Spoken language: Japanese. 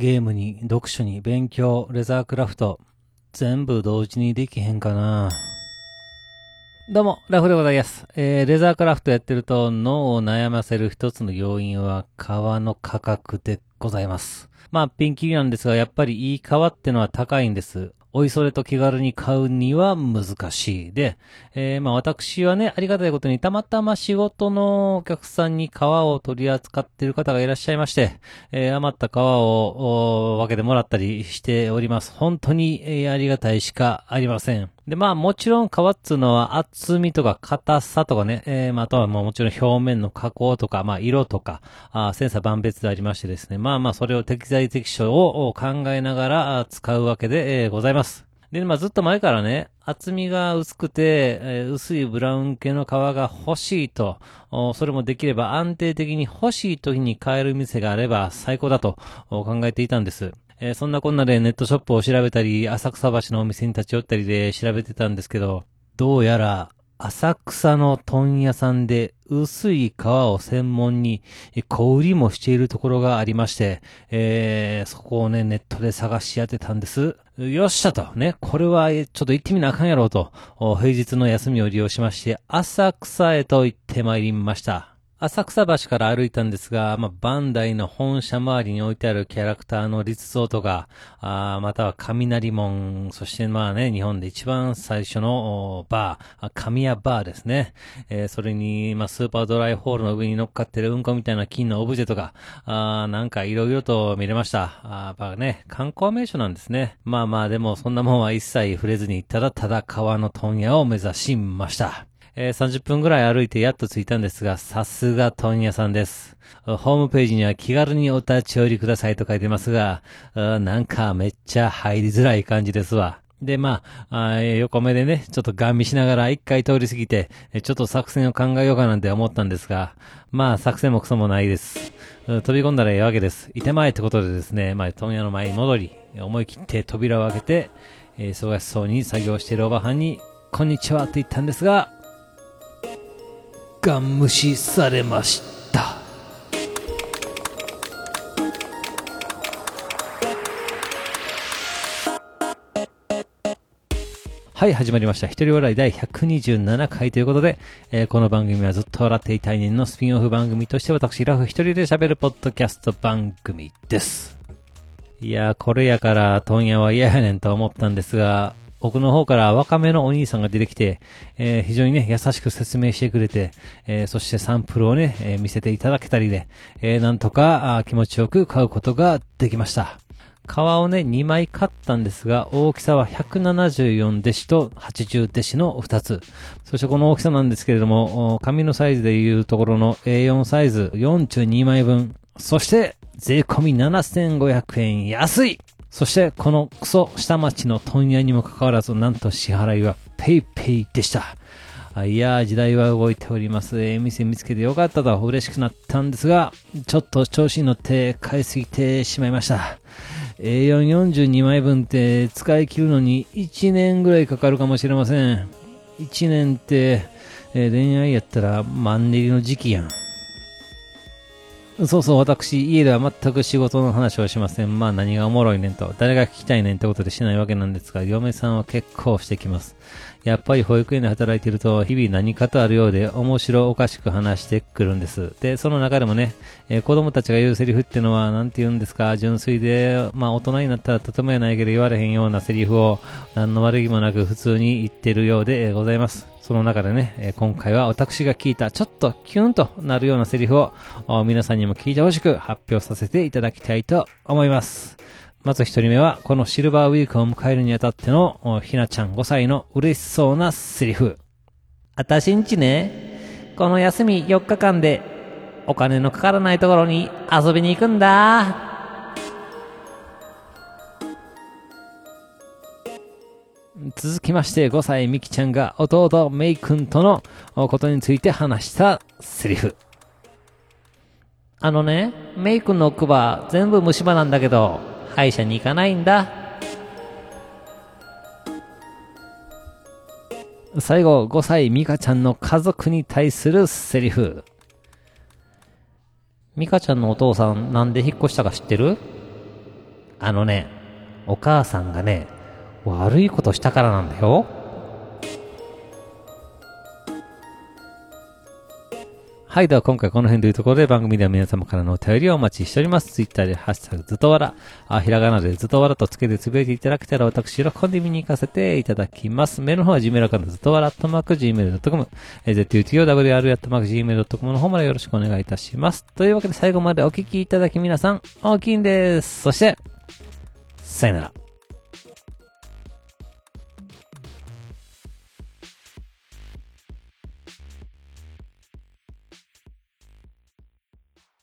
ゲームに、読書に、勉強、レザークラフト、全部同時にできへんかな。どうも、ラフでございます。えー、レザークラフトやってると脳を悩ませる一つの要因は革の価格でございます。まあ、ピンキリなんですが、やっぱりいい革ってのは高いんです。おいそれと気軽に買うには難しい。で、えーまあ私はね、ありがたいことにたまたま仕事のお客さんに革を取り扱っている方がいらっしゃいまして、えー余った革を分けてもらったりしております。本当に、えーありがたいしかありません。で、まあもちろん革っつうのは厚みとか硬さとかね、えーまあとはもうもちろん表面の加工とか、まあ色とか、あー千差万別でありましてですね、まあまあそれを適材適所を考えながら使うわけで、えーございます。で、まあずっと前からね、厚みが薄くて、えー薄いブラウン系の皮が欲しいと、それもできれば安定的に欲しい時に買える店があれば最高だと考えていたんです。えーそんなこんなでネットショップを調べたり、浅草橋のお店に立ち寄ったりで調べてたんですけど、どうやら浅草の問屋さんで薄い皮を専門に小売りもしているところがありまして、えーそこをね、ネットで探し当てたんです。よっしゃと、ね、これはちょっと行ってみなあかんやろうと、平日の休みを利用しまして、浅草へと行ってまいりました。浅草橋から歩いたんですが、まあ、バンダイの本社周りに置いてあるキャラクターの立像とか、あまたは雷門、そしてまあね、日本で一番最初のバー、神谷バーですね。えーそれに、まあ、スーパードライホールの上に乗っかってるうんこみたいな金のオブジェとか、あなんかいろいろと見れました。あーやっぱね、観光名所なんですね。まあまあ、でもそんなもんは一切触れずに、ただただ川の問屋を目指しました。えー30分ぐらい歩いてやっと着いたんですが、さすが問屋さんです。ホームページには気軽にお立ち寄りくださいと書いてますが、なんかめっちゃ入りづらい感じですわ。で、まあ、あ横目でね、ちょっとガン見しながら一回通り過ぎて、ちょっと作戦を考えようかなんて思ったんですが、まあ、作戦もクソもないです。飛び込んだらええわけです。いてまえってことでですね、まあ、問屋の前に戻り、思い切って扉を開けて、え忙しそうに作業しているおばはんに、こんにちはって言ったんですが、ガン無視されました。はい、始まりました。一人笑い第127回ということで、えーこの番組はずっと笑っていたい年のスピンオフ番組として私、ラフ一人で喋るポッドキャスト番組です。いやー、これやから、問屋は嫌やねんと思ったんですが、奥の方から若めのお兄さんが出てきて、えー非常にね、優しく説明してくれて、えーそしてサンプルをね、えー見せていただけたりで、えなんとか気持ちよく買うことができました。皮をね、2枚買ったんですが、大きさは174デシと80デシの2つ。そしてこの大きさなんですけれども、紙のサイズでいうところの A4 サイズ42枚分。そして、税込み7500円安いそして、このクソ下町の問屋にもかかわらず、なんと支払いはペイペイでした。いやー、時代は動いております。え店見つけてよかったと嬉しくなったんですが、ちょっと調子に乗って買いすぎてしまいました。A442 枚分って使い切るのに1年ぐらいかかるかもしれません。1年って、えー恋愛やったらマンネリの時期やん。そうそう、私、家では全く仕事の話をしません。まあ何がおもろいねんと、誰が聞きたいねんってことでしないわけなんですが、嫁さんは結構してきます。やっぱり保育園で働いていると、日々何かとあるようで、面白おかしく話してくるんです。で、その中でもね、えー子供たちが言うセリフってのは、なんて言うんですか、純粋で、まあ大人になったらとてもやないけど言われへんようなセリフを、何の悪気もなく普通に言ってるようでございます。その中でね、今回は私が聞いたちょっとキュンとなるようなセリフを皆さんにも聞いてほしく発表させていただきたいと思います。まず一人目は、このシルバーウィークを迎えるにあたっての、おひなちゃん5歳の嬉しそうなセリフ。あたしんちね、この休み4日間で、お金のかからないところに遊びに行くんだ。続きまして5歳みきちゃんが弟めいくんとのおことについて話したセリフ。あのね、めいくんの奥歯全部虫歯なんだけど、歯医者に行かないんだ。最後、5歳ミカちゃんの家族に対するセリフ。ミカちゃんのお父さんなんで引っ越したか知ってる？あのね、お母さんがね、悪いことしたからなんだよ。はい、では今回この辺というところで番組では皆様からのお便りをお待ちしております。ツイッターでハッシュタグずっとわら、あ、ひらがなでずっとわらとつけてつぶやいていただけたら私喜んで見に行かせていただきます。メールの方は Gmail アカウントずっとわら、アットマーク Gmail.com、え ZUTOWR アットマーク Gmail.com の方までよろしくお願いいたします。というわけで最後までお聞きいただき皆さん、大きいんです。そして、さよなら。